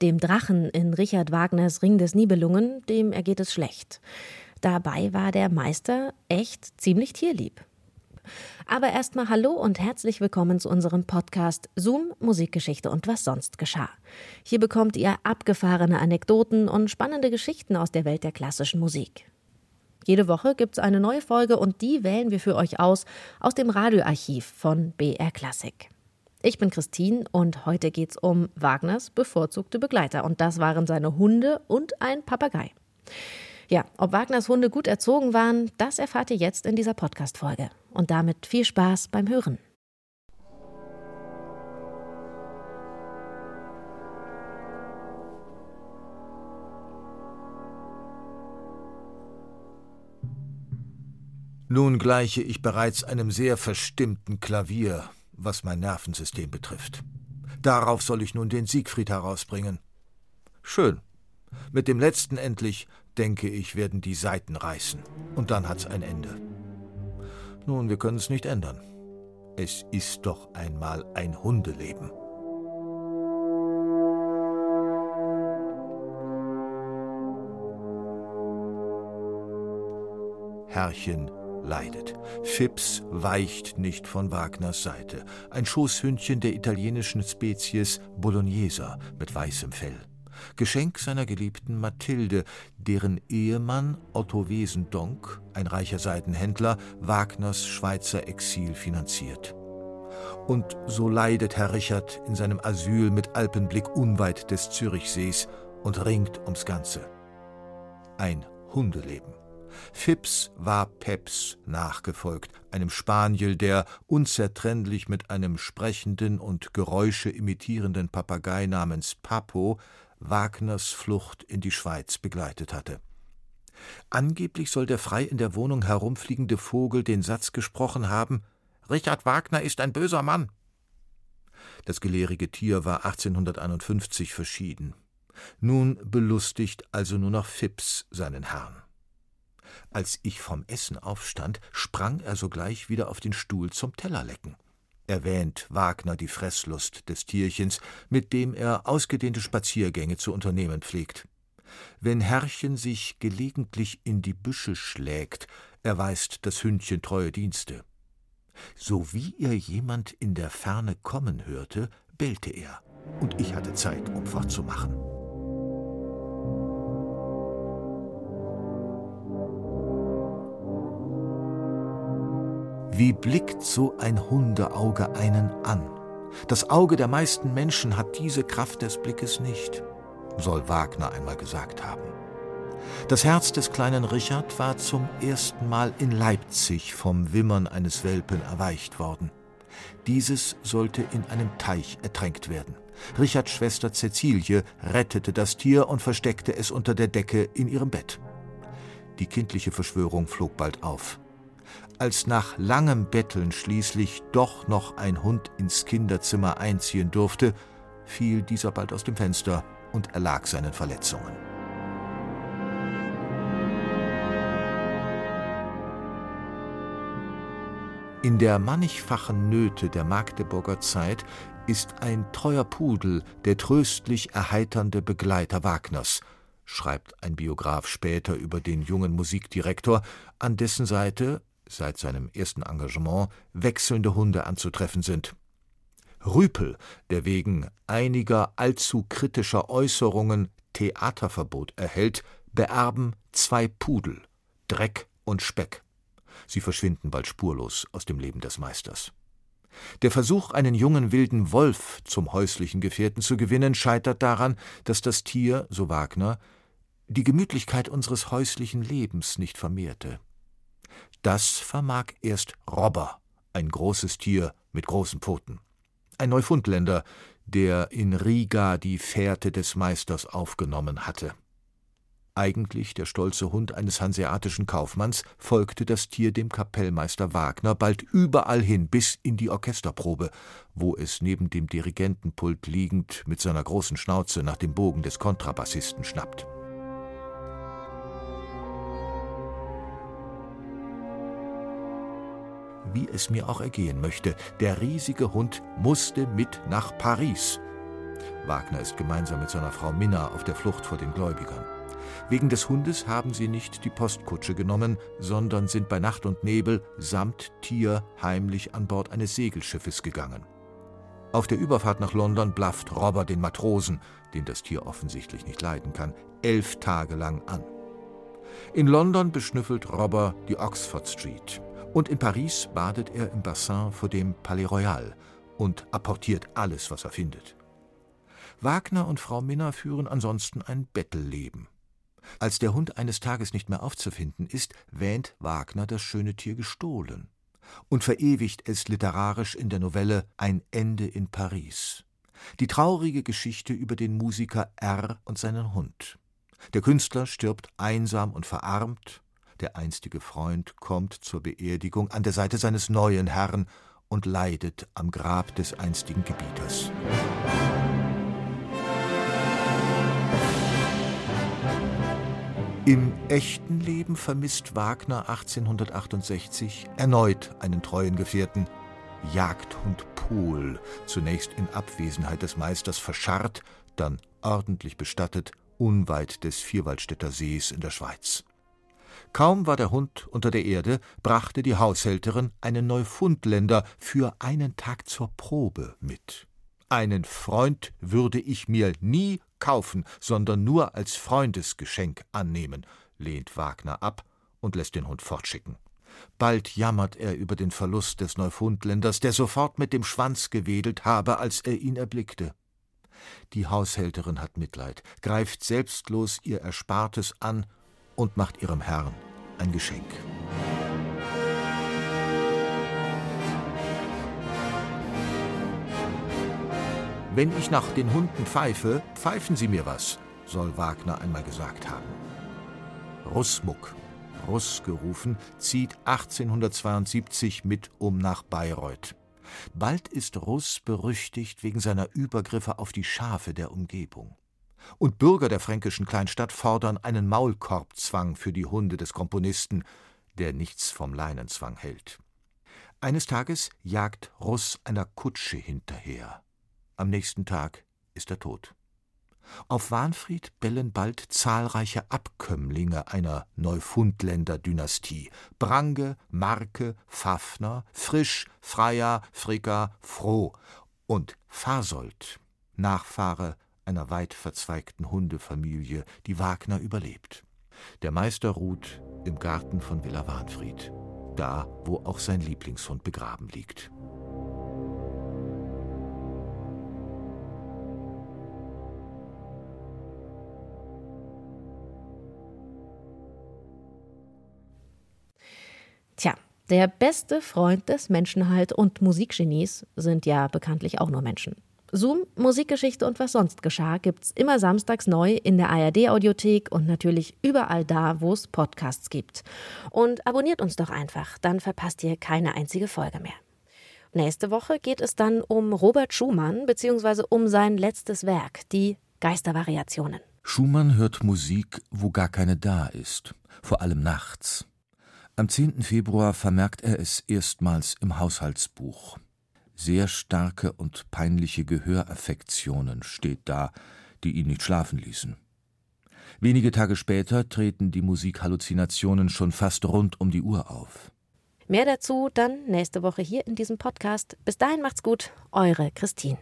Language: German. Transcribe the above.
Dem Drachen in Richard Wagners Ring des Nibelungen, dem ergeht es schlecht. Dabei war der Meister echt ziemlich tierlieb. Aber erstmal Hallo und herzlich willkommen zu unserem Podcast Zoom Musikgeschichte und was sonst geschah. Hier bekommt ihr abgefahrene Anekdoten und spannende Geschichten aus der Welt der klassischen Musik. Jede Woche gibt es eine neue Folge und die wählen wir für euch aus aus dem Radioarchiv von BR Classic. Ich bin Christine und heute geht es um Wagners bevorzugte Begleiter und das waren seine Hunde und ein Papagei. Ja, ob Wagners Hunde gut erzogen waren, das erfahrt ihr jetzt in dieser Podcast-Folge. Und damit viel Spaß beim Hören. Nun gleiche ich bereits einem sehr verstimmten Klavier, was mein Nervensystem betrifft. Darauf soll ich nun den Siegfried herausbringen. Schön. Mit dem letzten endlich denke ich, werden die Seiten reißen. Und dann hat's ein Ende. Nun, wir können es nicht ändern. Es ist doch einmal ein Hundeleben. Herrchen leidet. Fips weicht nicht von Wagners Seite. Ein Schoßhündchen der italienischen Spezies Bologneser mit weißem Fell. Geschenk seiner geliebten Mathilde, deren Ehemann Otto Wesendonck, ein reicher Seidenhändler, Wagners Schweizer Exil finanziert. Und so leidet Herr Richard in seinem Asyl mit Alpenblick unweit des Zürichsees und ringt ums Ganze. Ein Hundeleben. Phipps war Peps nachgefolgt, einem Spaniel, der unzertrennlich mit einem sprechenden und Geräusche imitierenden Papagei namens Papo Wagners Flucht in die Schweiz begleitet hatte. Angeblich soll der frei in der Wohnung herumfliegende Vogel den Satz gesprochen haben Richard Wagner ist ein böser Mann. Das gelehrige Tier war 1851 verschieden. Nun belustigt also nur noch Phipps seinen Herrn. Als ich vom Essen aufstand, sprang er sogleich wieder auf den Stuhl zum Tellerlecken erwähnt Wagner die Fresslust des Tierchens, mit dem er ausgedehnte Spaziergänge zu unternehmen pflegt. Wenn Herrchen sich gelegentlich in die Büsche schlägt, erweist das Hündchen treue Dienste. So wie er jemand in der Ferne kommen hörte, bellte er, und ich hatte Zeit, um fortzumachen. Wie blickt so ein Hundeauge einen an? Das Auge der meisten Menschen hat diese Kraft des Blickes nicht, soll Wagner einmal gesagt haben. Das Herz des kleinen Richard war zum ersten Mal in Leipzig vom Wimmern eines Welpen erweicht worden. Dieses sollte in einem Teich ertränkt werden. Richards Schwester Cäcilie rettete das Tier und versteckte es unter der Decke in ihrem Bett. Die kindliche Verschwörung flog bald auf. Als nach langem Betteln schließlich doch noch ein Hund ins Kinderzimmer einziehen durfte, fiel dieser bald aus dem Fenster und erlag seinen Verletzungen. In der mannigfachen Nöte der Magdeburger Zeit ist ein treuer Pudel der tröstlich erheiternde Begleiter Wagners, schreibt ein Biograf später über den jungen Musikdirektor, an dessen Seite seit seinem ersten Engagement wechselnde Hunde anzutreffen sind. Rüpel, der wegen einiger allzu kritischer Äußerungen Theaterverbot erhält, beerben zwei Pudel, Dreck und Speck. Sie verschwinden bald spurlos aus dem Leben des Meisters. Der Versuch, einen jungen wilden Wolf zum häuslichen Gefährten zu gewinnen, scheitert daran, dass das Tier, so Wagner, die Gemütlichkeit unseres häuslichen Lebens nicht vermehrte. Das vermag erst Robber, ein großes Tier mit großen Pfoten. Ein Neufundländer, der in Riga die Fährte des Meisters aufgenommen hatte. Eigentlich der stolze Hund eines hanseatischen Kaufmanns, folgte das Tier dem Kapellmeister Wagner bald überall hin bis in die Orchesterprobe, wo es neben dem Dirigentenpult liegend mit seiner großen Schnauze nach dem Bogen des Kontrabassisten schnappt. Wie es mir auch ergehen möchte, der riesige Hund musste mit nach Paris. Wagner ist gemeinsam mit seiner Frau Minna auf der Flucht vor den Gläubigern. Wegen des Hundes haben sie nicht die Postkutsche genommen, sondern sind bei Nacht und Nebel samt Tier heimlich an Bord eines Segelschiffes gegangen. Auf der Überfahrt nach London blafft Robber den Matrosen, den das Tier offensichtlich nicht leiden kann, elf Tage lang an. In London beschnüffelt Robber die Oxford Street und in Paris badet er im Bassin vor dem Palais Royal und apportiert alles, was er findet. Wagner und Frau Minna führen ansonsten ein Bettelleben. Als der Hund eines Tages nicht mehr aufzufinden ist, wähnt Wagner das schöne Tier gestohlen und verewigt es literarisch in der Novelle Ein Ende in Paris. Die traurige Geschichte über den Musiker R und seinen Hund. Der Künstler stirbt einsam und verarmt, der einstige Freund kommt zur Beerdigung an der Seite seines neuen Herrn und leidet am Grab des einstigen Gebieters. Im echten Leben vermisst Wagner 1868 erneut einen treuen Gefährten, Jagdhund Pohl, zunächst in Abwesenheit des Meisters verscharrt, dann ordentlich bestattet, unweit des Vierwaldstätter Sees in der Schweiz. Kaum war der Hund unter der Erde, brachte die Haushälterin einen Neufundländer für einen Tag zur Probe mit. Einen Freund würde ich mir nie kaufen, sondern nur als Freundesgeschenk annehmen, lehnt Wagner ab und lässt den Hund fortschicken. Bald jammert er über den Verlust des Neufundländers, der sofort mit dem Schwanz gewedelt habe, als er ihn erblickte. Die Haushälterin hat Mitleid, greift selbstlos ihr Erspartes an und macht ihrem Herrn ein Geschenk. Wenn ich nach den Hunden pfeife, pfeifen Sie mir was, soll Wagner einmal gesagt haben. Russmuck, Russ gerufen, zieht 1872 mit um nach Bayreuth. Bald ist Russ berüchtigt wegen seiner Übergriffe auf die Schafe der Umgebung. Und Bürger der fränkischen Kleinstadt fordern einen Maulkorbzwang für die Hunde des Komponisten, der nichts vom Leinenzwang hält. Eines Tages jagt Russ einer Kutsche hinterher. Am nächsten Tag ist er tot. Auf Wahnfried bellen bald zahlreiche Abkömmlinge einer Neufundländer-Dynastie: Brange, Marke, Pfaffner, Frisch, Freier, Fricker, Froh und Fasold, Nachfahre einer weit verzweigten Hundefamilie, die Wagner überlebt. Der Meister ruht im Garten von Villa Wahnfried, da, wo auch sein Lieblingshund begraben liegt. Tja, der beste Freund des Menschenhalt und Musikgenies sind ja bekanntlich auch nur Menschen. Zoom, Musikgeschichte und was sonst geschah gibt's immer samstags neu in der ARD-Audiothek und natürlich überall da, wo es Podcasts gibt. Und abonniert uns doch einfach, dann verpasst ihr keine einzige Folge mehr. Nächste Woche geht es dann um Robert Schumann bzw. um sein letztes Werk, die Geistervariationen. Schumann hört Musik, wo gar keine da ist, vor allem nachts. Am 10. Februar vermerkt er es erstmals im Haushaltsbuch. Sehr starke und peinliche Gehöraffektionen steht da, die ihn nicht schlafen ließen. Wenige Tage später treten die Musikhalluzinationen schon fast rund um die Uhr auf. Mehr dazu dann nächste Woche hier in diesem Podcast. Bis dahin macht's gut, eure Christine.